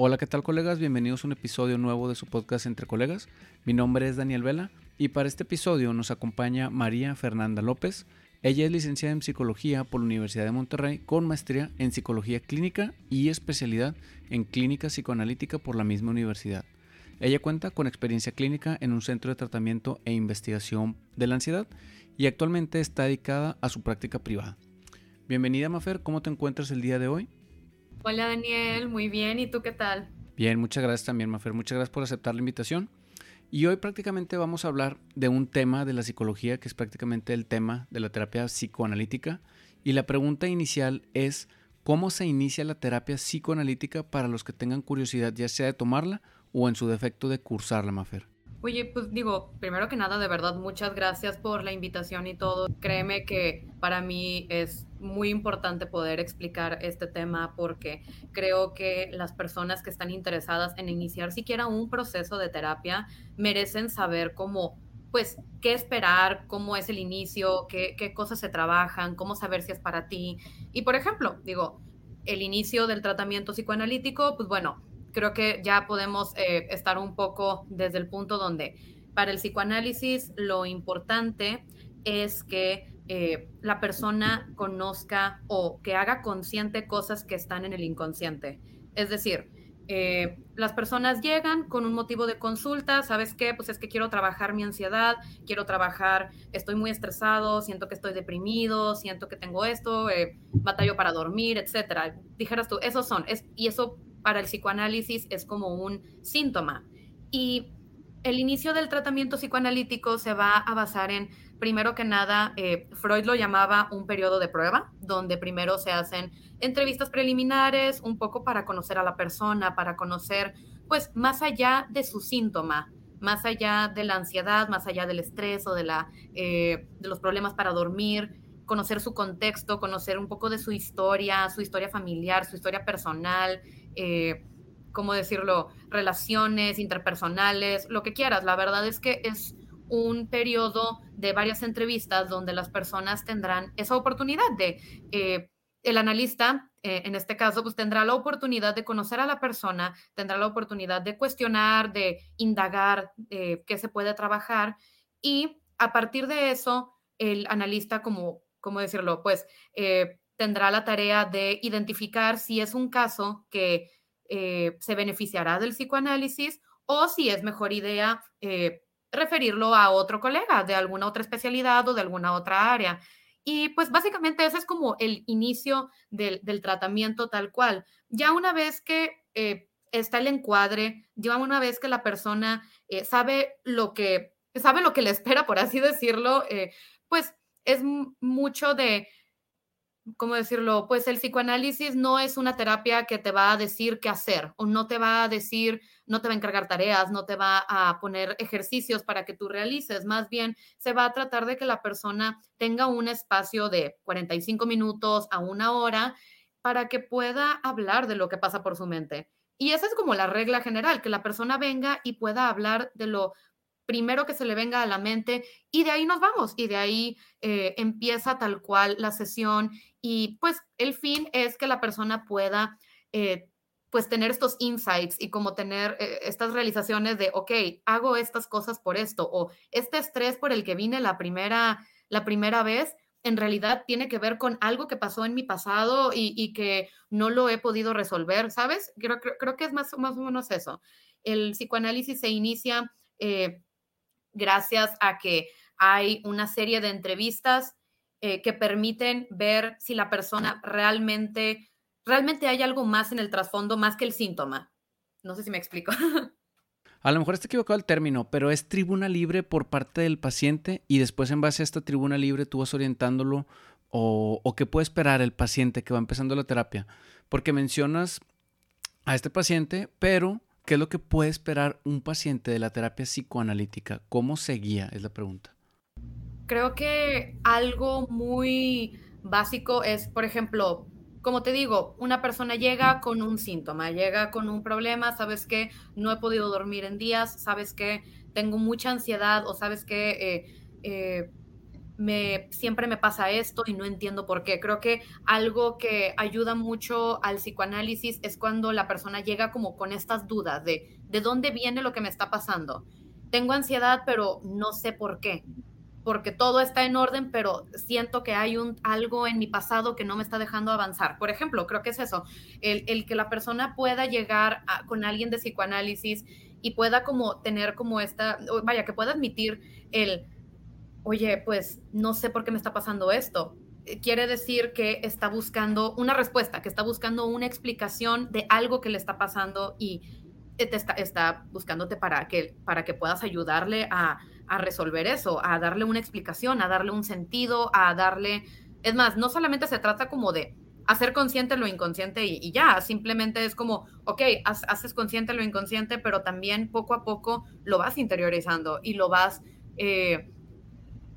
Hola, ¿qué tal colegas? Bienvenidos a un episodio nuevo de su podcast Entre Colegas. Mi nombre es Daniel Vela y para este episodio nos acompaña María Fernanda López. Ella es licenciada en psicología por la Universidad de Monterrey con maestría en psicología clínica y especialidad en clínica psicoanalítica por la misma universidad. Ella cuenta con experiencia clínica en un centro de tratamiento e investigación de la ansiedad y actualmente está dedicada a su práctica privada. Bienvenida Mafer, ¿cómo te encuentras el día de hoy? Hola Daniel, muy bien. ¿Y tú qué tal? Bien, muchas gracias también, Mafer. Muchas gracias por aceptar la invitación. Y hoy prácticamente vamos a hablar de un tema de la psicología que es prácticamente el tema de la terapia psicoanalítica. Y la pregunta inicial es, ¿cómo se inicia la terapia psicoanalítica para los que tengan curiosidad ya sea de tomarla o en su defecto de cursarla, Mafer? Oye, pues digo, primero que nada, de verdad, muchas gracias por la invitación y todo. Créeme que para mí es muy importante poder explicar este tema porque creo que las personas que están interesadas en iniciar siquiera un proceso de terapia merecen saber cómo, pues, qué esperar, cómo es el inicio, qué, qué cosas se trabajan, cómo saber si es para ti. Y, por ejemplo, digo, el inicio del tratamiento psicoanalítico, pues bueno, creo que ya podemos eh, estar un poco desde el punto donde para el psicoanálisis lo importante es que eh, la persona conozca o que haga consciente cosas que están en el inconsciente. Es decir, eh, las personas llegan con un motivo de consulta, ¿sabes qué? Pues es que quiero trabajar mi ansiedad, quiero trabajar, estoy muy estresado, siento que estoy deprimido, siento que tengo esto, batallo para dormir, etcétera. Dijeras tú, esos son, es, y eso para el psicoanálisis es como un síntoma. Y el inicio del tratamiento psicoanalítico se va a basar en, primero que nada, eh, Freud lo llamaba un periodo de prueba, donde primero se hacen entrevistas preliminares, un poco para conocer a la persona, para conocer, pues, más allá de su síntoma, más allá de la ansiedad, más allá del estrés o de, la, eh, de los problemas para dormir, conocer su contexto, conocer un poco de su historia, su historia familiar, su historia personal, eh, ¿cómo decirlo?, relaciones interpersonales, lo que quieras. La verdad es que es un periodo de varias entrevistas donde las personas tendrán esa oportunidad de, eh, el analista, eh, en este caso, pues tendrá la oportunidad de conocer a la persona, tendrá la oportunidad de cuestionar, de indagar eh, qué se puede trabajar y a partir de eso, el analista, como, ¿cómo decirlo? Pues tendrá la tarea de identificar si es un caso que eh, se beneficiará del psicoanálisis o si es mejor idea eh, referirlo a otro colega de alguna otra especialidad o de alguna otra área. Y pues básicamente ese es como el inicio del, tratamiento tal cual. Ya una vez que eh, está el encuadre, ya una vez que la persona sabe lo que sabe lo que le espera, por así decirlo, pues es mucho de ¿cómo decirlo? Pues el psicoanálisis no es una terapia que te va a decir qué hacer o no te va a decir, no te va a encargar tareas, no te va a poner ejercicios para que tú realices. Más bien, se va a tratar de que la persona tenga un espacio de 45 minutos a una hora para que pueda hablar de lo que pasa por su mente. Y esa es como la regla general, que la persona venga y pueda hablar de lo primero que se le venga a la mente y de ahí nos vamos y de ahí eh, empieza tal cual la sesión y pues el fin es que la persona pueda eh, pues tener estos insights y como tener eh, estas realizaciones de, ok, hago estas cosas por esto o este estrés por el que vine la primera, la primera vez, en realidad tiene que ver con algo que pasó en mi pasado y, que no lo he podido resolver, ¿sabes? Creo, creo, que es más, más o menos eso. El psicoanálisis se inicia gracias a que hay una serie de entrevistas eh, que permiten ver si la persona realmente, realmente hay algo más en el trasfondo, más que el síntoma. No sé si me explico. A lo mejor está equivocado el término, pero es tribuna libre por parte del paciente y después en base a esta tribuna libre tú vas orientándolo o, o qué puede esperar el paciente que va empezando la terapia. Porque mencionas a este paciente, pero ¿Qué es lo que puede esperar un paciente de la terapia psicoanalítica? ¿Cómo se guía? Es la pregunta. Creo que algo muy básico es, por ejemplo, como te digo, una persona llega con un síntoma, llega con un problema, sabes que no he podido dormir en días, sabes que tengo mucha ansiedad o sabes que eh, eh, me, siempre me pasa esto y no entiendo por qué. Creo que algo que ayuda mucho al psicoanálisis es cuando la persona llega como con estas dudas de de dónde viene lo que me está pasando. Tengo ansiedad, pero no sé por qué porque todo está en orden, pero siento que hay un, algo en mi pasado que no me está dejando avanzar. Por ejemplo, creo que es eso, el, que la persona pueda llegar con alguien de psicoanálisis y pueda como tener como esta, vaya, que pueda admitir el, oye, pues no sé por qué me está pasando esto. Eh, quiere decir que está buscando una respuesta, que está buscando una explicación de algo que le está pasando y te está, buscándote para que, para que puedas ayudarle a a resolver eso, a darle una explicación, a darle un sentido, a darle... Es más, no solamente se trata como de hacer consciente lo inconsciente y, ya, simplemente es como, ok, haces consciente lo inconsciente, pero también poco a poco lo vas interiorizando y lo vas, eh,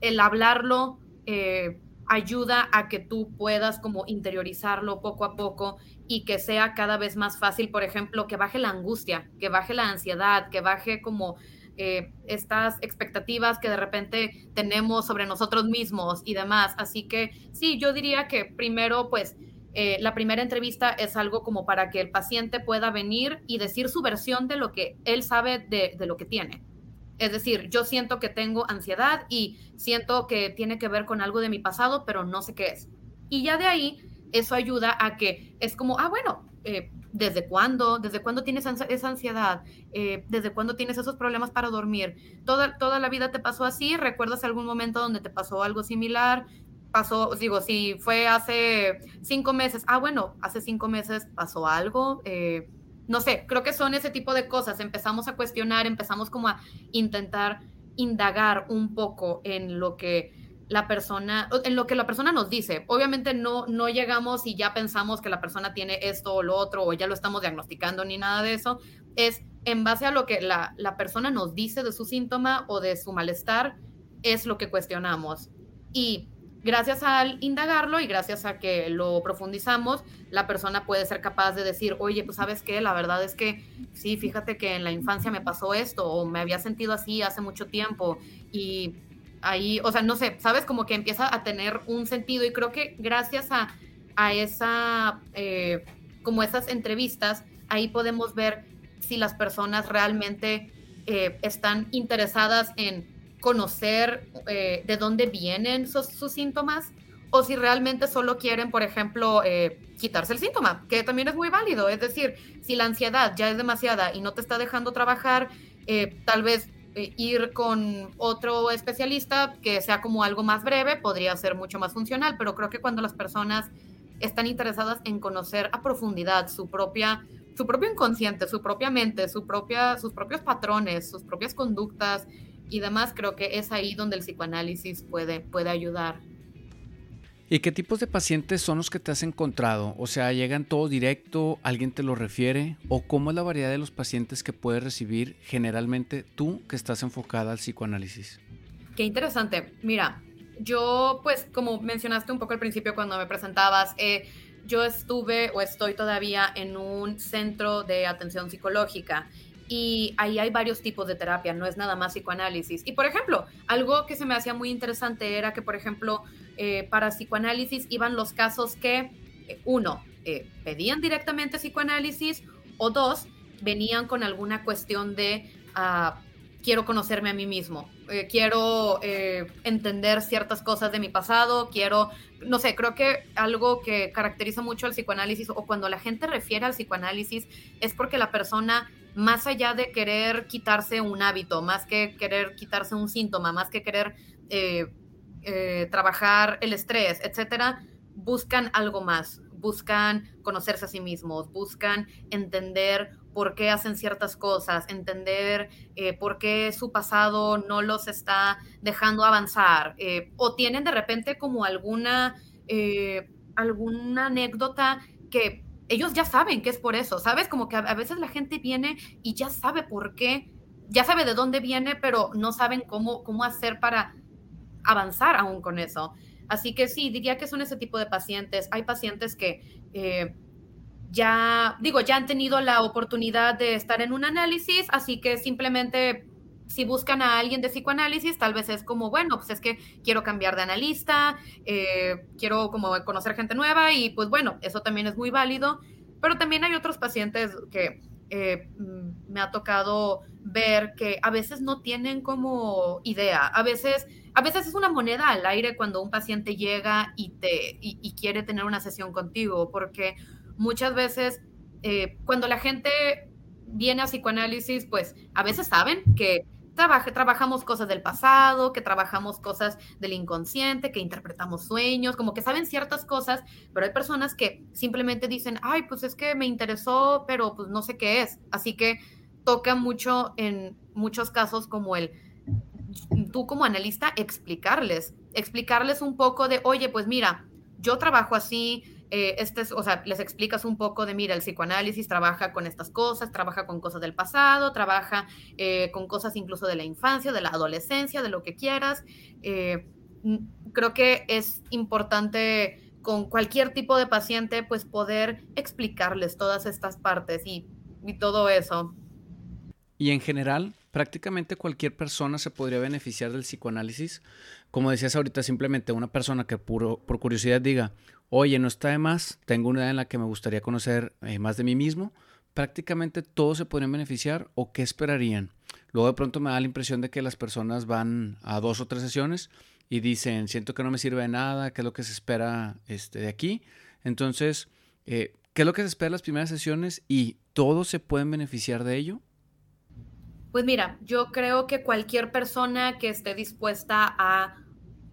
el hablarlo eh, ayuda a que tú puedas como interiorizarlo poco a poco y que sea cada vez más fácil, por ejemplo, que baje la angustia, que baje la ansiedad, que baje como eh, estas expectativas que de repente tenemos sobre nosotros mismos y demás. Así que sí, yo diría que primero, pues, eh, la primera entrevista es algo como para que el paciente pueda venir y decir su versión de lo que él sabe de, de lo que tiene. Es decir, yo siento que tengo ansiedad y siento que tiene que ver con algo de mi pasado, pero no sé qué es. Y ya de ahí, eso ayuda a que es como, ah, bueno, eh, ¿Desde cuándo? ¿Desde cuándo tienes esa ansiedad? Eh, ¿Desde cuándo tienes esos problemas para dormir? ¿Toda, ¿Toda la vida te pasó así? ¿Recuerdas algún momento donde te pasó algo similar? Pasó, digo, si fue hace cinco meses, ah, bueno, hace cinco meses pasó algo. Eh, no sé, creo que son ese tipo de cosas. Empezamos a cuestionar, empezamos como a intentar indagar un poco en lo que la persona, en lo que la persona nos dice. Obviamente no, no llegamos y ya pensamos que la persona tiene esto o lo otro o ya lo estamos diagnosticando ni nada de eso. Es en base a lo que la, la persona nos dice de su síntoma o de su malestar, es lo que cuestionamos. Y gracias al indagarlo y gracias a que lo profundizamos, la persona puede ser capaz de decir, oye, pues sabes qué, la verdad es que sí, fíjate que en la infancia me pasó esto o me había sentido así hace mucho tiempo y ahí, o sea, no sé, sabes, como que empieza a tener un sentido y creo que gracias a, esa, eh, como esas entrevistas, ahí podemos ver si las personas realmente eh, están interesadas en conocer eh, de dónde vienen sus, síntomas o si realmente solo quieren, por ejemplo, quitarse el síntoma, que también es muy válido. Es decir, si la ansiedad ya es demasiada y no te está dejando trabajar, tal vez eh, ir con otro especialista que sea como algo más breve podría ser mucho más funcional, pero creo que cuando las personas están interesadas en conocer a profundidad su propia su propio inconsciente, su propia mente, su propia, sus propios patrones, sus propias conductas y demás, creo que es ahí donde el psicoanálisis puede, puede ayudar. ¿Y qué tipos de pacientes son los que te has encontrado? O sea, ¿llegan todos directo? ¿Alguien te lo refiere? ¿O cómo es la variedad de los pacientes que puedes recibir generalmente tú que estás enfocada al psicoanálisis? Qué interesante. Mira, yo pues como mencionaste un poco al principio cuando me presentabas, eh, yo estuve o estoy todavía en un centro de atención psicológica y ahí hay varios tipos de terapia, no es nada más psicoanálisis. Y por ejemplo, algo que se me hacía muy interesante era que, por ejemplo, eh, para psicoanálisis iban los casos que, eh, uno, eh, pedían directamente psicoanálisis o dos, venían con alguna cuestión de ah, quiero conocerme a mí mismo, quiero entender ciertas cosas de mi pasado, quiero, no sé, creo que algo que caracteriza mucho al psicoanálisis o cuando la gente refiere al psicoanálisis es porque la persona más allá de querer quitarse un hábito, más que querer quitarse un síntoma, más que querer eh, eh, trabajar el estrés, etcétera, buscan algo más, buscan conocerse a sí mismos, buscan entender por qué hacen ciertas cosas, entender eh, por qué su pasado no los está dejando avanzar, o tienen de repente como alguna, alguna anécdota que ellos ya saben que es por eso, ¿sabes? Como que a, veces la gente viene y ya sabe por qué, ya sabe de dónde viene, pero no saben cómo, cómo hacer para avanzar aún con eso. Así que sí, diría que son ese tipo de pacientes. Hay pacientes que eh, ya, digo, ya han tenido la oportunidad de estar en un análisis, así que simplemente si buscan a alguien de psicoanálisis, tal vez es como, bueno, pues es que quiero cambiar de analista, eh, quiero como conocer gente nueva y pues bueno, eso también es muy válido, pero también hay otros pacientes que eh, me ha tocado ver que a veces no tienen como idea, a veces, a veces es una moneda al aire cuando un paciente llega y, te, y, quiere tener una sesión contigo, porque muchas veces eh, cuando la gente viene a psicoanálisis, pues a veces saben que trabajamos cosas del pasado, que trabajamos cosas del inconsciente, que interpretamos sueños, como que saben ciertas cosas, pero hay personas que simplemente dicen, ay, pues es que me interesó, pero pues no sé qué es. Así que toca mucho en muchos casos como el, tú como analista, explicarles, explicarles un poco de, oye, pues mira, yo trabajo así, eh, este o sea, les explicas un poco de, mira, el psicoanálisis trabaja con estas cosas, trabaja con cosas del pasado, trabaja eh, con cosas incluso de la infancia, de la adolescencia, de lo que quieras. Eh, creo que es importante con cualquier tipo de paciente, pues poder explicarles todas estas partes y, y todo eso. Y en general, prácticamente cualquier persona se podría beneficiar del psicoanálisis. Como decías ahorita, simplemente una persona que por curiosidad diga, oye, no está de más, tengo una edad en la que me gustaría conocer eh, más de mí mismo, prácticamente todos se podrían beneficiar o qué esperarían. Luego de pronto me da la impresión de que las personas van a dos o tres sesiones y dicen, siento que no me sirve de nada, qué es lo que se espera este, de aquí. Entonces, eh, ¿qué es lo que se espera de las primeras sesiones y todos se pueden beneficiar de ello? Pues mira, yo creo que cualquier persona que esté dispuesta a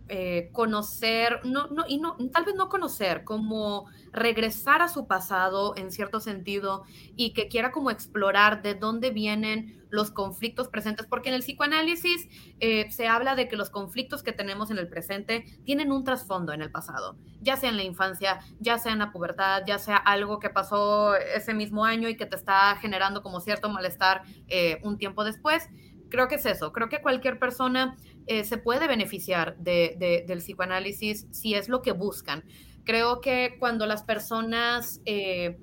eh, conocer, no, no, y no, tal vez no conocer, como regresar a su pasado en cierto sentido y que quiera como explorar de dónde vienen los conflictos presentes, porque en el psicoanálisis eh, se habla de que los conflictos que tenemos en el presente tienen un trasfondo en el pasado, ya sea en la infancia, ya sea en la pubertad, ya sea algo que pasó ese mismo año y que te está generando como cierto malestar eh, un tiempo después. Creo que es eso, creo que cualquier persona eh, se puede beneficiar de, del psicoanálisis si es lo que buscan. Creo que cuando las personas eh,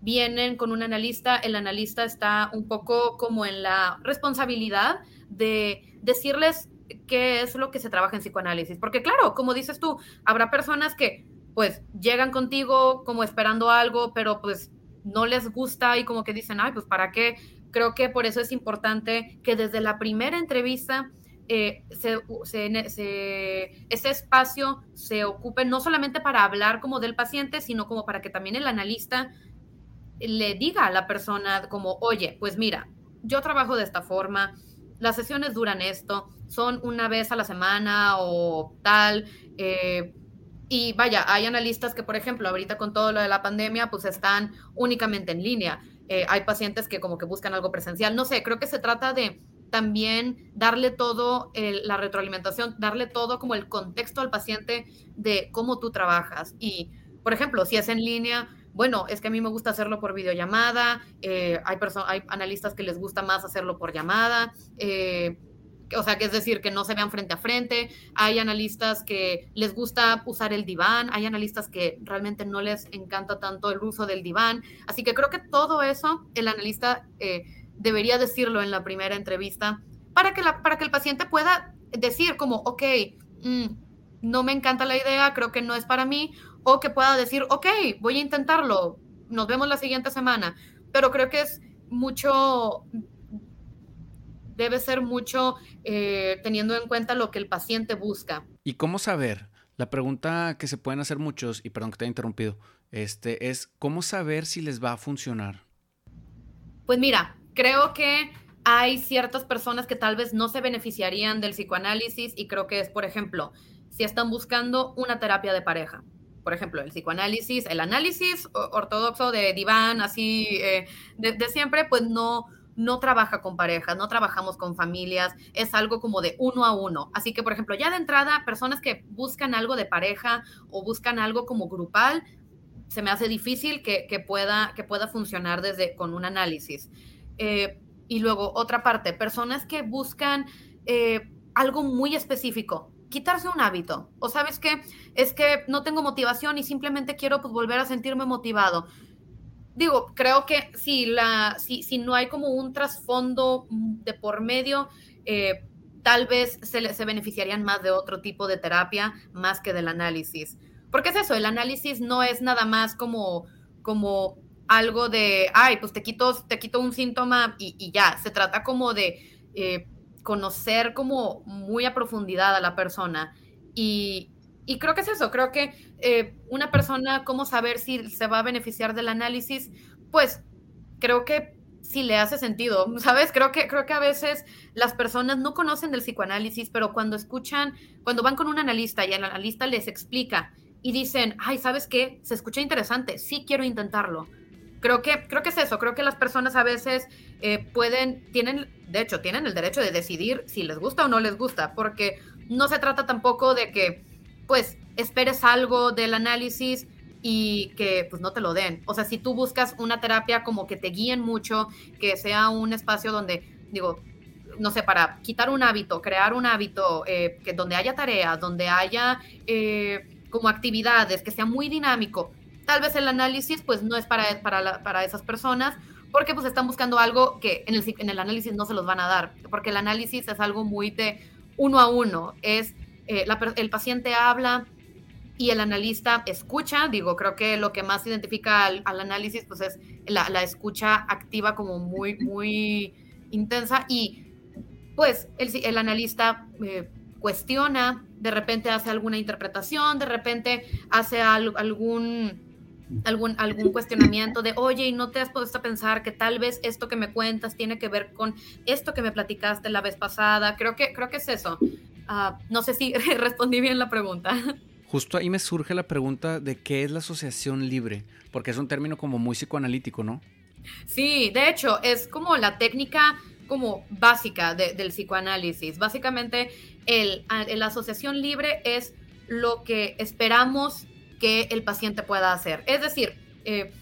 vienen con un analista, el analista está un poco como en la responsabilidad de decirles qué es lo que se trabaja en psicoanálisis. Porque claro, como dices tú, habrá personas que pues llegan contigo como esperando algo, pero pues no les gusta y como que dicen, ay, pues para qué. Creo que por eso es importante que desde la primera entrevista eh, ese espacio se ocupe no solamente para hablar como del paciente, sino como para que también el analista le diga a la persona como, oye, pues mira, yo trabajo de esta forma, las sesiones duran esto, son una vez a la semana o tal. Eh, y vaya, hay analistas que, por ejemplo, ahorita con todo lo de la pandemia, pues están únicamente en línea. Eh, hay pacientes que como que buscan algo presencial. No sé, creo que se trata de también darle todo la retroalimentación, darle todo como el contexto al paciente de cómo tú trabajas. Y, por ejemplo, si es en línea, bueno, es que a mí me gusta hacerlo por videollamada, eh, hay, hay analistas que les gusta más hacerlo por llamada, eh, o sea, que es decir, que no se vean frente a frente, hay analistas que les gusta usar el diván, hay analistas que realmente no les encanta tanto el uso del diván, así que creo que todo eso el analista... Eh, debería decirlo en la primera entrevista para que, la, para que el paciente pueda decir como, ok, mm, no me encanta la idea, creo que no es para mí, o que pueda decir, ok, voy a intentarlo, nos vemos la siguiente semana. Pero creo que es mucho, debe ser mucho eh, teniendo en cuenta lo que el paciente busca. ¿Y cómo saber? La pregunta que se pueden hacer muchos, y perdón que te haya interrumpido, este, es ¿cómo saber si les va a funcionar? Pues mira, Creo que hay ciertas personas que tal vez no se beneficiarían del psicoanálisis y creo que es, por ejemplo, si están buscando una terapia de pareja. Por ejemplo, el psicoanálisis, el análisis ortodoxo de diván, así eh, de, siempre, pues no, no trabaja con parejas, no trabajamos con familias, es algo como de uno a uno. Así que, por ejemplo, ya de entrada, personas que buscan algo de pareja o buscan algo como grupal, se me hace difícil que, pueda, que pueda funcionar desde con un análisis. Eh, y luego, otra parte, personas que buscan eh, algo muy específico, quitarse un hábito. O sabes qué, es que no tengo motivación y simplemente quiero pues, volver a sentirme motivado. Digo, creo que si, la, si, si no hay como un trasfondo de por medio, eh, tal vez se, se beneficiarían más de otro tipo de terapia más que del análisis. Porque es eso, el análisis no es nada más como, como algo de, ay, pues te quito, te quito un síntoma y, ya, se trata como de eh, conocer como muy a profundidad a la persona. Y, y creo que es eso, creo que eh, una persona, cómo saber si se va a beneficiar del análisis, pues creo que si le hace sentido, ¿sabes? Creo que, creo que a veces las personas no conocen del psicoanálisis, pero cuando escuchan, cuando van con un analista y el analista les explica y dicen, ay, ¿sabes qué? Se escucha interesante, sí quiero intentarlo. Creo que, creo que es eso, creo que las personas a veces eh, pueden, tienen, de hecho, tienen el derecho de decidir si les gusta o no les gusta, porque no se trata tampoco de que, pues, esperes algo del análisis y que pues no te lo den. O sea, si tú buscas una terapia como que te guíen mucho, que sea un espacio donde, digo, no sé, para quitar un hábito, crear un hábito, eh, que donde haya tareas, donde haya eh, como actividades, que sea muy dinámico. Tal vez el análisis pues no es para, para, para esas personas porque pues están buscando algo que en el, en el, análisis no se los van a dar, porque el análisis es algo muy de uno a uno, es eh, el paciente habla, y el analista escucha, digo, creo que lo que más identifica al, análisis pues es la, escucha activa como muy, muy intensa y pues el, el analista eh, cuestiona, de repente hace alguna interpretación, de repente hace algún... Algún, algún cuestionamiento de, oye, ¿y no te has puesto a pensar que tal vez esto que me cuentas tiene que ver con esto que me platicaste la vez pasada? Creo que, creo que es eso. Ah, no sé si respondí bien la pregunta. Justo ahí me surge la pregunta de qué es la asociación libre, porque es un término como muy psicoanalítico, ¿no? Sí, de hecho, es como la técnica como básica del psicoanálisis. Básicamente, el, la asociación libre es lo que esperamos que el paciente pueda hacer. Es decir, eh,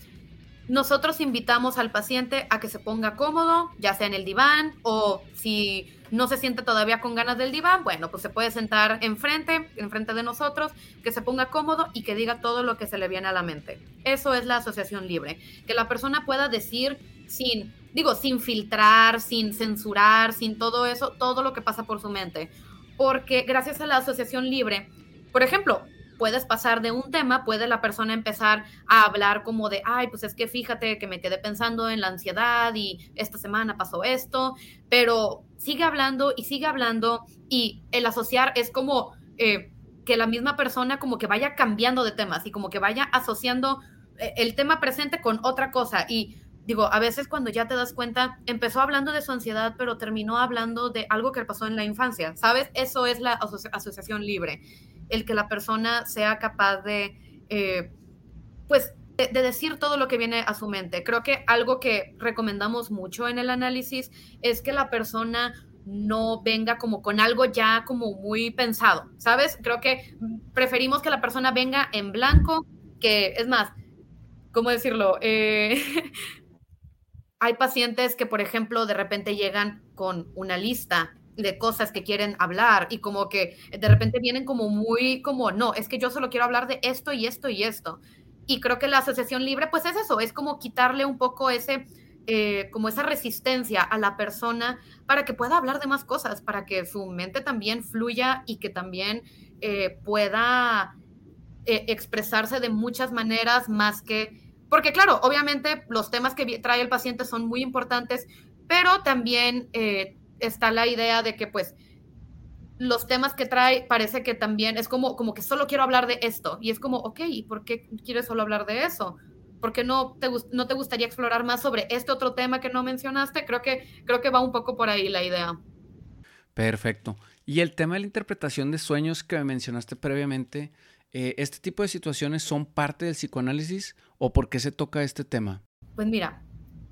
nosotros invitamos al paciente a que se ponga cómodo, ya sea en el diván o si no se siente todavía con ganas del diván, bueno, pues se puede sentar enfrente, enfrente de nosotros, que se ponga cómodo y que diga todo lo que se le viene a la mente. Eso es la asociación libre, que la persona pueda decir sin, digo, sin filtrar, sin censurar, sin todo eso, todo lo que pasa por su mente. Porque gracias a la asociación libre, por ejemplo, puedes pasar de un tema, puede la persona empezar a hablar como de, ay, pues es que fíjate que me quedé pensando en la ansiedad y esta semana pasó esto, pero sigue hablando y sigue hablando y el asociar es como eh, que la misma persona como que vaya cambiando de temas y como que vaya asociando eh, el tema presente con otra cosa y digo, a veces cuando ya te das cuenta, empezó hablando de su ansiedad, pero terminó hablando de algo que pasó en la infancia, ¿sabes? Eso es la asociación libre el que la persona sea capaz de, eh, pues, de, decir todo lo que viene a su mente. Creo que algo que recomendamos mucho en el análisis es que la persona no venga como con algo ya como muy pensado, ¿sabes? Creo que preferimos que la persona venga en blanco, que es más, ¿cómo decirlo? Eh, hay pacientes que, por ejemplo, de repente llegan con una lista de cosas que quieren hablar y como que de repente vienen como muy como, no, es que yo solo quiero hablar de esto y esto y esto. Y creo que la asociación libre pues es eso, es como quitarle un poco ese, eh, como esa resistencia a la persona para que pueda hablar de más cosas, para que su mente también fluya y que también eh, pueda eh, expresarse de muchas maneras más que... Porque claro, obviamente los temas que trae el paciente son muy importantes, pero también está la idea de que pues los temas que trae parece que también es como, como que solo quiero hablar de esto. Y es como, ok, ¿y por qué quieres solo hablar de eso? ¿Por qué no te, no te gustaría explorar más sobre este otro tema que no mencionaste? Creo que, creo que va un poco por ahí la idea. Perfecto. Y el tema de la interpretación de sueños que mencionaste previamente, eh, ¿este tipo de situaciones son parte del psicoanálisis o por qué se toca este tema? Pues mira,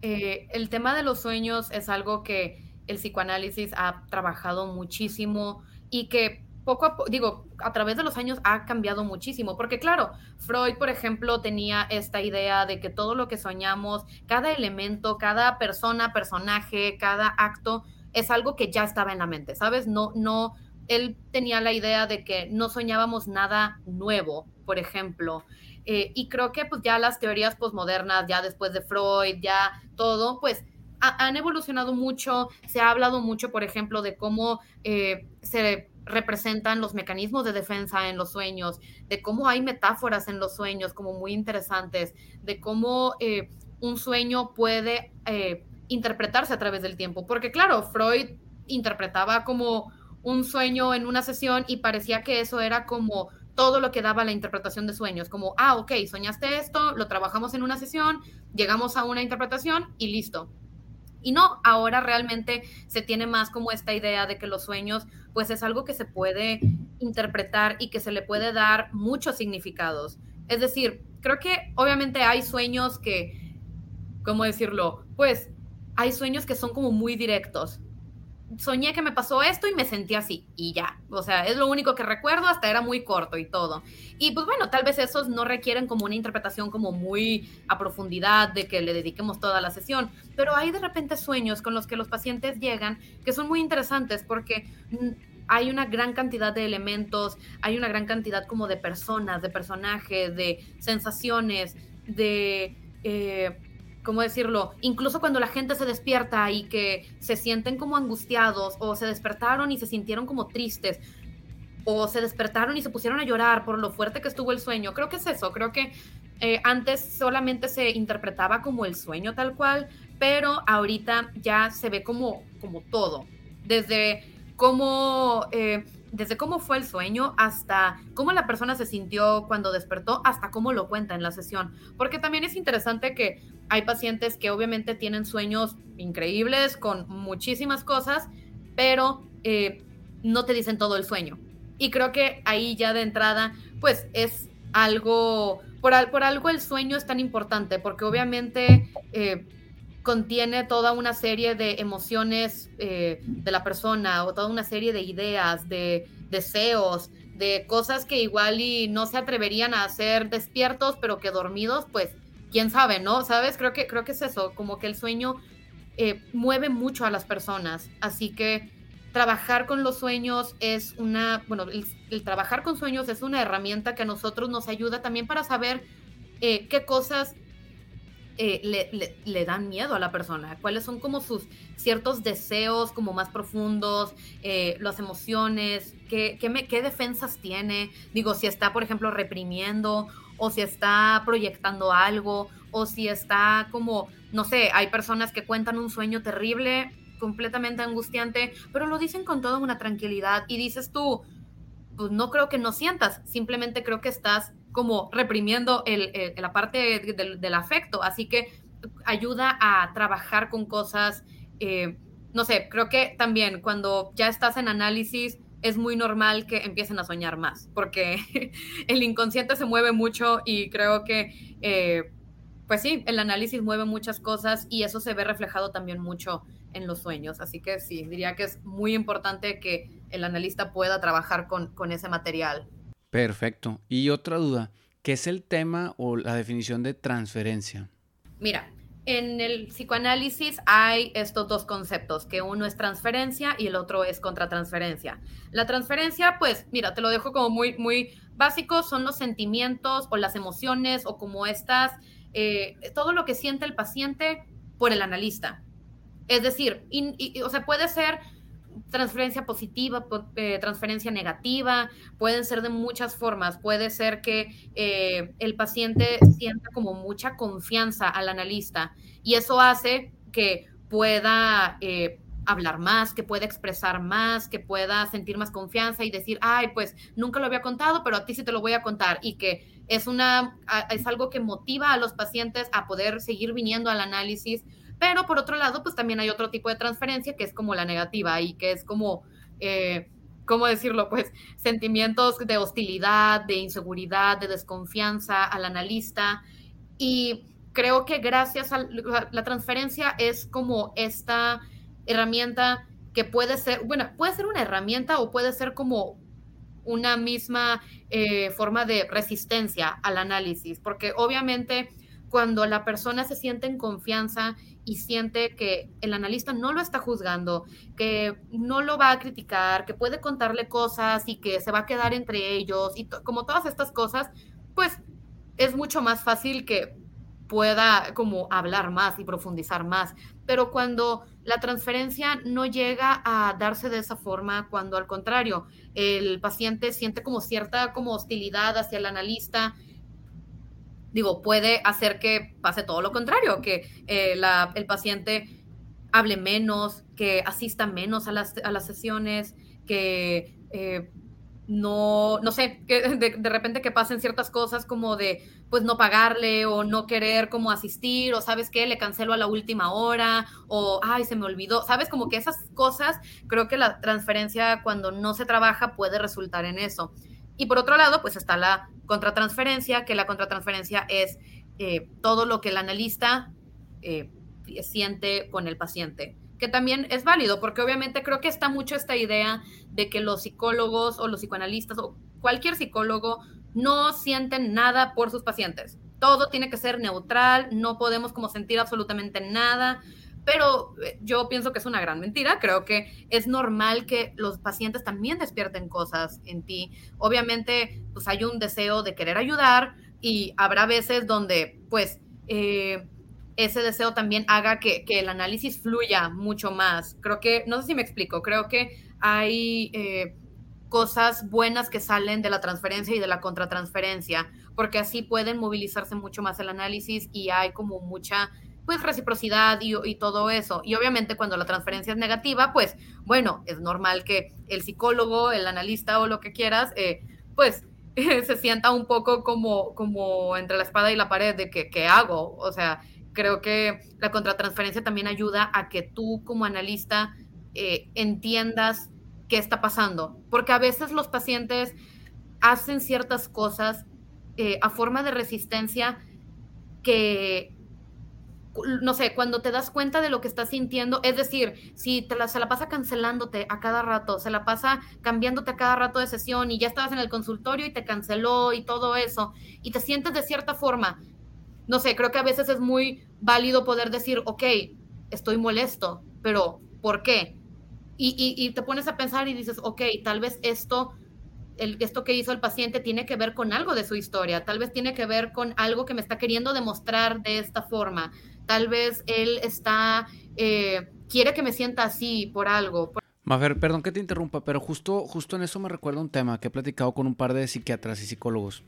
eh, el tema de los sueños es algo que el psicoanálisis ha trabajado muchísimo y que poco a poco, digo, a través de los años ha cambiado muchísimo, porque claro, Freud, por ejemplo, tenía esta idea de que todo lo que soñamos, cada elemento, cada persona, personaje, cada acto, es algo que ya estaba en la mente, ¿sabes? No, no, él tenía la idea de que no soñábamos nada nuevo, por ejemplo. Eh, y creo que pues ya las teorías posmodernas, ya después de Freud, ya todo, pues han evolucionado mucho, se ha hablado mucho, por ejemplo, de cómo eh, se representan los mecanismos de defensa en los sueños, de cómo hay metáforas en los sueños como muy interesantes, de cómo eh, un sueño puede eh, interpretarse a través del tiempo. Porque claro, Freud interpretaba como un sueño en una sesión y parecía que eso era como todo lo que daba la interpretación de sueños, como, ah, ok, soñaste esto, lo trabajamos en una sesión, llegamos a una interpretación y listo. Y no, ahora realmente se tiene más como esta idea de que los sueños, pues es algo que se puede interpretar y que se le puede dar muchos significados. Es decir, creo que obviamente hay sueños que, ¿cómo decirlo? Pues hay sueños que son como muy directos, soñé que me pasó esto y me sentí así y ya. O sea, es lo único que recuerdo, hasta era muy corto y todo. Y pues bueno, tal vez esos no requieren como una interpretación como muy a profundidad de que le dediquemos toda la sesión, pero hay de repente sueños con los que los pacientes llegan que son muy interesantes porque mm, hay una gran cantidad de elementos, hay una gran cantidad como de personas, de personajes, de sensaciones, de... Eh, ¿cómo decirlo? Incluso cuando la gente se despierta y que se sienten como angustiados o se despertaron y se sintieron como tristes o se despertaron y se pusieron a llorar por lo fuerte que estuvo el sueño. Creo que es eso, creo que eh, antes solamente se interpretaba como el sueño tal cual, pero ahorita ya se ve como, como todo, desde cómo... Eh, desde cómo fue el sueño hasta cómo la persona se sintió cuando despertó, hasta cómo lo cuenta en la sesión. Porque también es interesante que hay pacientes que obviamente tienen sueños increíbles con muchísimas cosas, pero eh, no te dicen todo el sueño. Y creo que ahí ya de entrada, pues es algo, por, algo el sueño es tan importante, porque obviamente... Eh, contiene toda una serie de emociones eh, de la persona o toda una serie de ideas, de deseos, de cosas que igual y no se atreverían a hacer despiertos, pero que dormidos, pues, quién sabe, ¿no? ¿Sabes? Creo que, creo que es eso, como que el sueño eh, mueve mucho a las personas, así que trabajar con los sueños es una, bueno, el, trabajar con sueños es una herramienta que a nosotros nos ayuda también para saber eh, qué cosas eh, le, dan miedo a la persona, cuáles son como sus ciertos deseos como más profundos, eh, las emociones, qué, qué, defensas tiene, digo, si está, por ejemplo, reprimiendo o si está proyectando algo o si está como, no sé, hay personas que cuentan un sueño terrible, completamente angustiante, pero lo dicen con toda una tranquilidad y dices tú, pues no creo que no sientas, simplemente creo que estás como reprimiendo el, la parte del, afecto. Así que ayuda a trabajar con cosas, eh, no sé, creo que también cuando ya estás en análisis es muy normal que empiecen a soñar más, porque el inconsciente se mueve mucho y creo que, eh, pues sí, el análisis mueve muchas cosas y eso se ve reflejado también mucho en los sueños. Así que sí, diría que es muy importante que el analista pueda trabajar con, con ese material. Perfecto. Y otra duda, ¿qué es el tema o la definición de transferencia? Mira, en el psicoanálisis hay estos dos conceptos, que uno es transferencia y el otro es contratransferencia. La transferencia, pues, mira, te lo dejo como muy, muy básico, son los sentimientos o las emociones o como estas, eh, todo lo que siente el paciente por el analista. Es decir, o sea, puede ser transferencia positiva, eh, transferencia negativa, pueden ser de muchas formas. Puede ser que eh, el paciente sienta como mucha confianza al analista y eso hace que pueda eh, hablar más, que pueda expresar más, que pueda sentir más confianza y decir, ay, pues nunca lo había contado, pero a ti sí te lo voy a contar y que es una es algo que motiva a los pacientes a poder seguir viniendo al análisis pero por otro lado, pues también hay otro tipo de transferencia que es como la negativa y que es como, eh, ¿cómo decirlo? Pues sentimientos de hostilidad, de inseguridad, de desconfianza al analista. Y creo que gracias a la transferencia es como esta herramienta que puede ser, bueno, puede ser una herramienta o puede ser como una misma eh, forma de resistencia al análisis, porque obviamente cuando la persona se siente en confianza y siente que el analista no lo está juzgando, que no lo va a criticar, que puede contarle cosas y que se va a quedar entre ellos y como todas estas cosas, pues es mucho más fácil que pueda como hablar más y profundizar más. Pero cuando la transferencia no llega a darse de esa forma, cuando al contrario, el paciente siente como cierta como hostilidad hacia el analista, digo, puede hacer que pase todo lo contrario, que eh, el paciente hable menos, que asista menos a las, a las sesiones, que eh, no, no sé, que de, de, repente que pasen ciertas cosas como de, pues no pagarle o no querer como asistir o sabes qué, le cancelo a la última hora o, ay, se me olvidó, sabes, como que esas cosas, creo que la transferencia cuando no se trabaja puede resultar en eso. Y por otro lado, pues está la contratransferencia, que la contratransferencia es eh, todo lo que el analista eh, siente con el paciente que también es válido, porque obviamente creo que está mucho esta idea de que los psicólogos o los psicoanalistas o cualquier psicólogo no sienten nada por sus pacientes. Todo tiene que ser neutral, no podemos como sentir absolutamente nada, pero eh, yo pienso que es una gran mentira. Creo que es normal que los pacientes también despierten cosas en ti. Obviamente, pues hay un deseo de querer ayudar y habrá veces donde, pues, eh, ese deseo también haga que, el análisis fluya mucho más. Creo que, no sé si me explico, creo que hay eh, cosas buenas que salen de la transferencia y de la contratransferencia, porque así pueden movilizarse mucho más el análisis y hay como mucha pues reciprocidad y, todo eso. Y obviamente cuando la transferencia es negativa, pues bueno, es normal que el psicólogo, el analista o lo que quieras, eh, pues se sienta un poco como, como entre la espada y la pared de que, ¿qué hago? O sea, creo que la contratransferencia también ayuda a que tú como analista eh, entiendas qué está pasando, porque a veces los pacientes hacen ciertas cosas eh, a forma de resistencia que, no sé, cuando te das cuenta de lo que estás sintiendo, es decir, si te la, se la pasa cancelándote a cada rato, se la pasa cambiándote a cada rato de sesión y ya estabas en el consultorio y te canceló y todo eso, y te sientes de cierta forma, no sé, creo que a veces es muy válido poder decir, ok, estoy molesto, pero ¿por qué? Y, te pones a pensar y dices, ok, tal vez esto, el, esto que hizo el paciente tiene que ver con algo de su historia, tal vez tiene que ver con algo que me está queriendo demostrar de esta forma, tal vez él está, eh, quiere que me sienta así por algo. Mafer, perdón que te interrumpa, pero justo, justo en eso me recuerda un tema que he platicado con un par de psiquiatras y psicólogos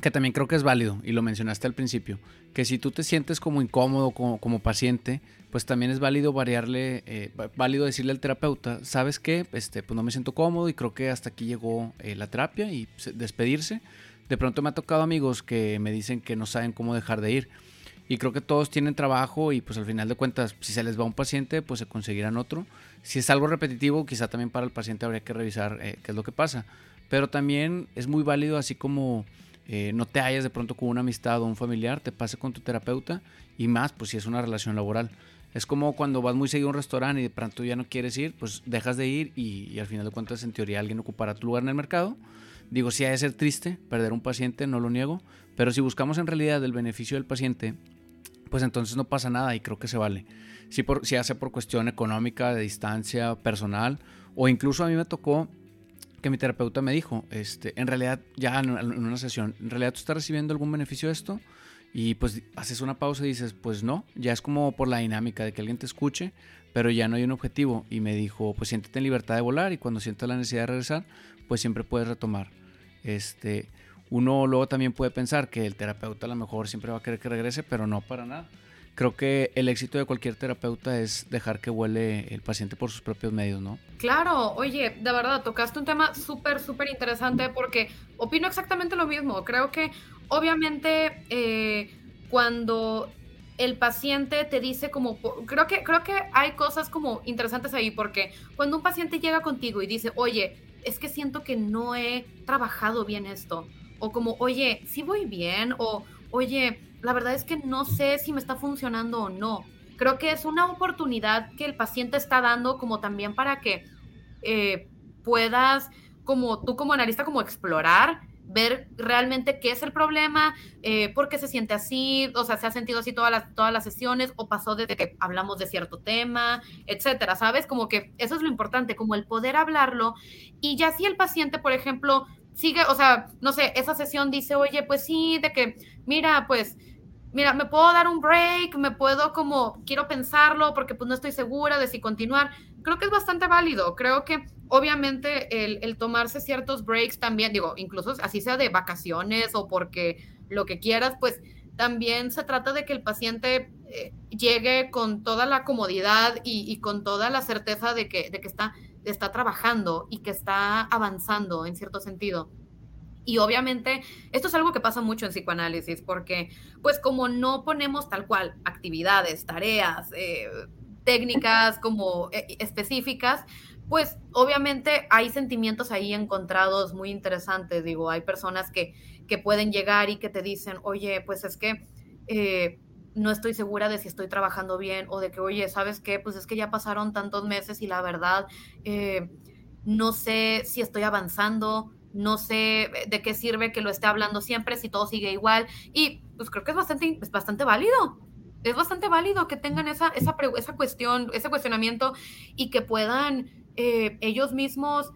que también creo que es válido, y lo mencionaste al principio, que si tú te sientes como incómodo como, paciente, pues también es válido variarle, eh, válido decirle al terapeuta, ¿sabes qué? Este, pues no me siento cómodo y creo que hasta aquí llegó eh, la terapia y despedirse. De pronto me ha tocado amigos que me dicen que no saben cómo dejar de ir. Y creo que todos tienen trabajo y pues al final de cuentas, si se les va un paciente, pues se conseguirán otro. Si es algo repetitivo, quizá también para el paciente habría que revisar eh, qué es lo que pasa. Pero también es muy válido así como eh, no te hallas de pronto con una amistad o un familiar, te pase con tu terapeuta y más, pues si es una relación laboral. Es como cuando vas muy seguido a un restaurante y de pronto ya no quieres ir, pues dejas de ir y, al final de cuentas en teoría alguien ocupará tu lugar en el mercado. Digo, si ha de ser triste perder un paciente, no lo niego, pero si buscamos en realidad el beneficio del paciente, pues entonces no pasa nada y creo que se vale. Si, por, si hace por cuestión económica, de distancia, personal, o incluso a mí me tocó que mi terapeuta me dijo, este, en realidad, ya en, una sesión, ¿en realidad tú estás recibiendo algún beneficio de esto? Y pues haces una pausa y dices, pues no, ya es como por la dinámica de que alguien te escuche, pero ya no hay un objetivo. Y me dijo, pues siéntete en libertad de volar y cuando sientas la necesidad de regresar, pues siempre puedes retomar. Este, uno luego también puede pensar que el terapeuta a lo mejor siempre va a querer que regrese, pero no para nada creo que el éxito de cualquier terapeuta es dejar que huele el paciente por sus propios medios, ¿no? Claro, oye, de verdad, tocaste un tema súper, súper interesante porque opino exactamente lo mismo. Creo que obviamente eh, cuando el paciente te dice como, creo que, creo que hay cosas como interesantes ahí porque cuando un paciente llega contigo y dice, oye, es que siento que no he trabajado bien esto, o como, oye, sí voy bien, o oye, la verdad es que no sé si me está funcionando o no. Creo que es una oportunidad que el paciente está dando como también para que eh, puedas, como tú como analista, como explorar, ver realmente qué es el problema, eh, por qué se siente así, o sea, se ha sentido así todas las, todas las sesiones o pasó desde que hablamos de cierto tema, etcétera, ¿sabes? Como que eso es lo importante, como el poder hablarlo y ya si el paciente, por ejemplo, sigue, o sea, no sé, esa sesión dice, oye, pues sí, de que, mira, pues mira, me puedo dar un break, me puedo como, quiero pensarlo porque pues no estoy segura de si continuar. Creo que es bastante válido. Creo que obviamente el, tomarse ciertos breaks también, digo, incluso así sea de vacaciones o porque lo que quieras, pues también se trata de que el paciente eh, llegue con toda la comodidad y, con toda la certeza de que, de que está, está trabajando y que está avanzando en cierto sentido. Y obviamente esto es algo que pasa mucho en psicoanálisis, porque pues como no ponemos tal cual actividades, tareas, eh, técnicas como eh, específicas, pues obviamente hay sentimientos ahí encontrados muy interesantes. Digo, hay personas que, que pueden llegar y que te dicen, oye, pues es que eh, no estoy segura de si estoy trabajando bien o de que, oye, ¿sabes qué? Pues es que ya pasaron tantos meses y la verdad, no sé si estoy avanzando, no sé de qué sirve que lo esté hablando siempre si todo sigue igual. Y pues creo que es bastante, es bastante válido. Es bastante válido que tengan esa, esa, esa cuestión, ese cuestionamiento y que puedan eh, ellos mismos,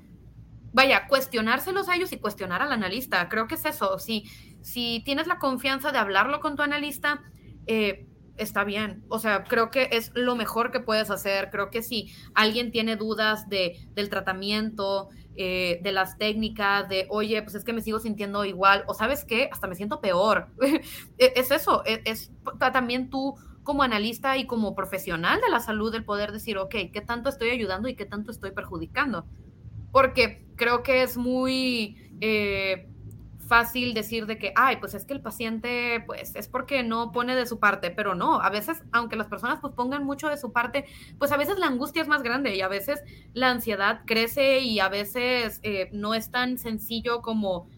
vaya, cuestionárselos a ellos y cuestionar al analista. Creo que es eso. Si, si tienes la confianza de hablarlo con tu analista, eh, está bien. O sea, creo que es lo mejor que puedes hacer. Creo que si alguien tiene dudas de, del tratamiento, eh, de las técnicas, de, oye, pues es que me sigo sintiendo igual, o sabes qué, hasta me siento peor. E, es eso, e, es, también tú como analista y como profesional de la salud el poder decir, ok, ¿qué tanto estoy ayudando y qué tanto estoy perjudicando? Porque creo que es muy... Eh, fácil decir de que, ay, pues es que el paciente, pues es porque no pone de su parte, pero no, a veces, aunque las personas pues pongan mucho de su parte, pues a veces la angustia es más grande y a veces la ansiedad crece y a veces eh, no es tan sencillo como,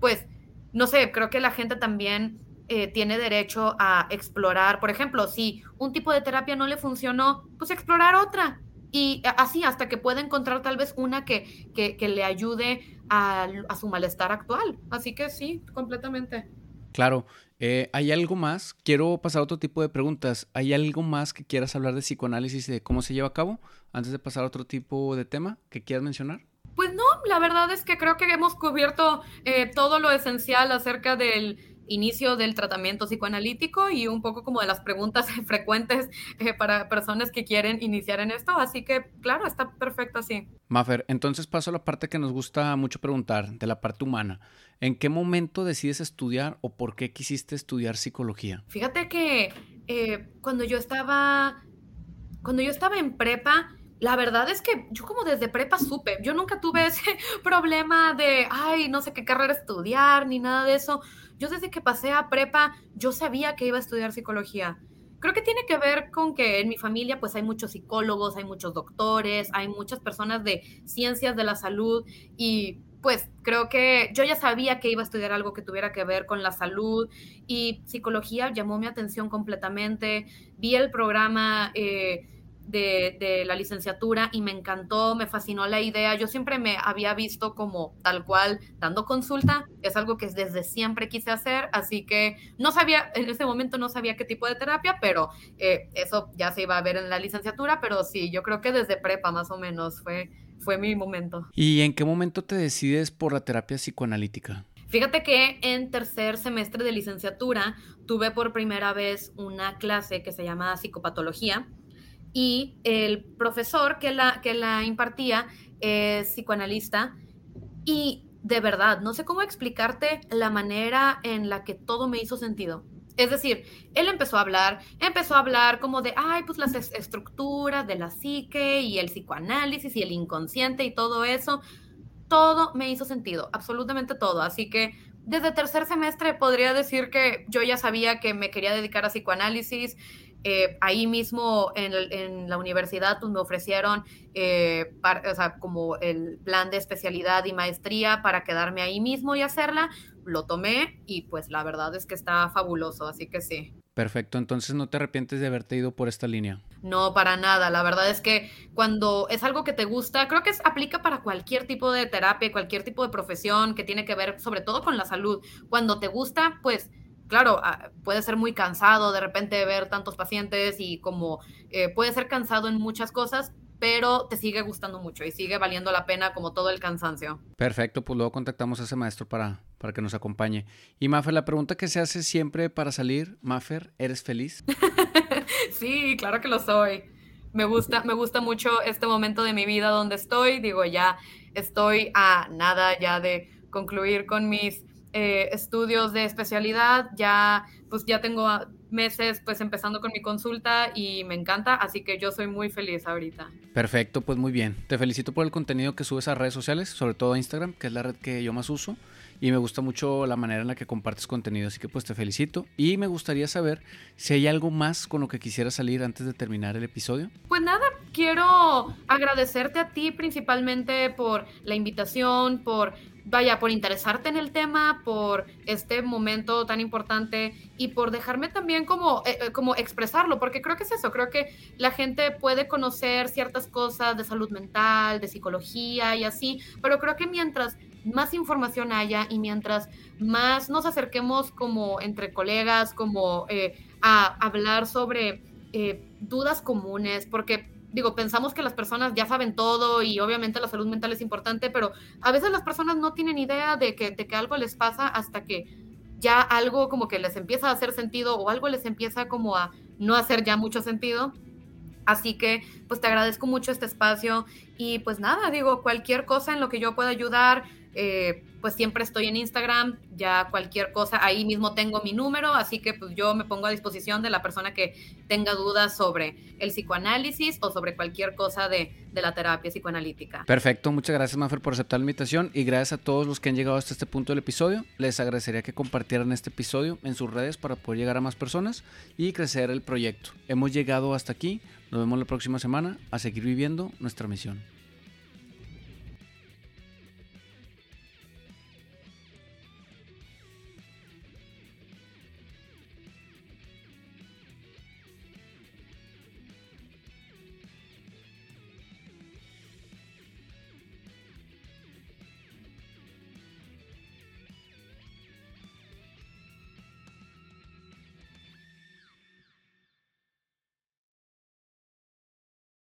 pues, no sé, creo que la gente también eh, tiene derecho a explorar, por ejemplo, si un tipo de terapia no le funcionó, pues explorar otra. Y así hasta que pueda encontrar tal vez una que, que, que le ayude a, su malestar actual. Así que sí, completamente. Claro. Eh, ¿Hay algo más? Quiero pasar a otro tipo de preguntas. ¿Hay algo más que quieras hablar de psicoanálisis y de cómo se lleva a cabo antes de pasar a otro tipo de tema que quieras mencionar? Pues no, la verdad es que creo que hemos cubierto eh, todo lo esencial acerca del, inicio del tratamiento psicoanalítico y un poco como de las preguntas frecuentes eh, para personas que quieren iniciar en esto. Así que, claro, está perfecto así. Mafer, entonces paso a la parte que nos gusta mucho preguntar, de la parte humana. ¿En qué momento decides estudiar o por qué quisiste estudiar psicología? Fíjate que eh, cuando yo estaba, cuando yo estaba en prepa, la verdad es que yo como desde prepa supe, yo nunca tuve ese problema de, ay, no sé qué carrera estudiar ni nada de eso. Yo desde que pasé a prepa, yo sabía que iba a estudiar psicología. Creo que tiene que ver con que en mi familia pues hay muchos psicólogos, hay muchos doctores, hay muchas personas de ciencias de la salud y pues creo que yo ya sabía que iba a estudiar algo que tuviera que ver con la salud y psicología llamó mi atención completamente. Vi el programa... Eh, de, la licenciatura y me encantó, me fascinó la idea. Yo siempre me había visto como tal cual dando consulta, es algo que desde siempre quise hacer, así que no sabía, en ese momento no sabía qué tipo de terapia, pero eh, eso ya se iba a ver en la licenciatura, pero sí, yo creo que desde prepa más o menos fue, fue mi momento. ¿Y en qué momento te decides por la terapia psicoanalítica? Fíjate que en tercer semestre de licenciatura tuve por primera vez una clase que se llama psicopatología y el profesor que la, que la impartía es psicoanalista y de verdad, no sé cómo explicarte la manera en la que todo me hizo sentido. Es decir, él empezó a hablar, empezó a hablar como de, ay, pues las estructuras de la psique y el psicoanálisis y el inconsciente y todo eso. Todo me hizo sentido, absolutamente todo. Así que desde tercer semestre podría decir que yo ya sabía que me quería dedicar a psicoanálisis. Eh, ahí mismo en, la universidad pues, me ofrecieron eh, o sea, como el plan de especialidad y maestría para quedarme ahí mismo y hacerla. Lo tomé y pues la verdad es que está fabuloso, así que sí. Perfecto, entonces no te arrepientes de haberte ido por esta línea. No, para nada. La verdad es que cuando es algo que te gusta, creo que es, aplica para cualquier tipo de terapia, cualquier tipo de profesión que tiene que ver sobre todo con la salud. Cuando te gusta, pues claro, ah, puede ser muy cansado de repente ver tantos pacientes y como eh, puede ser cansado en muchas cosas, pero te sigue gustando mucho y sigue valiendo la pena como todo el cansancio. Perfecto, pues luego contactamos a ese maestro para, para que nos acompañe. Y Mafer, la pregunta que se hace siempre para salir, Mafer, ¿eres feliz? sí, claro que lo soy. Me gusta, me gusta mucho este momento de mi vida donde estoy. Digo, ya estoy a nada ya de concluir con mis eh, estudios de especialidad. Ya, pues ya tengo meses pues empezando con mi consulta y me encanta, así que yo soy muy feliz ahorita. Perfecto, pues muy bien. Te felicito por el contenido que subes a redes sociales, sobre todo a Instagram, que es la red que yo más uso y me gusta mucho la manera en la que compartes contenido, así que pues te felicito y me gustaría saber si hay algo más con lo que quisiera salir antes de terminar el episodio. Pues nada, quiero agradecerte a ti principalmente por la invitación, por vaya, por interesarte en el tema, por este momento tan importante y por dejarme también como, eh, eh, como expresarlo, porque creo que es eso, creo que la gente puede conocer ciertas cosas de salud mental, de psicología y así, pero creo que mientras más información haya y mientras más nos acerquemos como entre colegas, como eh, a hablar sobre eh, dudas comunes, porque digo, pensamos que las personas ya saben todo y obviamente la salud mental es importante, pero a veces las personas no tienen idea de que, de que algo les pasa hasta que ya algo como que les empieza a hacer sentido o algo les empieza como a no hacer ya mucho sentido. Así que pues te agradezco mucho este espacio y pues nada, digo, cualquier cosa en lo que yo pueda ayudar, eh, pues siempre estoy en Instagram, ya cualquier cosa, ahí mismo tengo mi número, así que pues yo me pongo a disposición de la persona que tenga dudas sobre el psicoanálisis o sobre cualquier cosa de, de la terapia psicoanalítica. Perfecto, muchas gracias Mafer por aceptar la invitación y gracias a todos los que han llegado hasta este punto del episodio. Les agradecería que compartieran este episodio en sus redes para poder llegar a más personas y crecer el proyecto. Hemos llegado hasta aquí, nos vemos la próxima semana a seguir viviendo nuestra misión.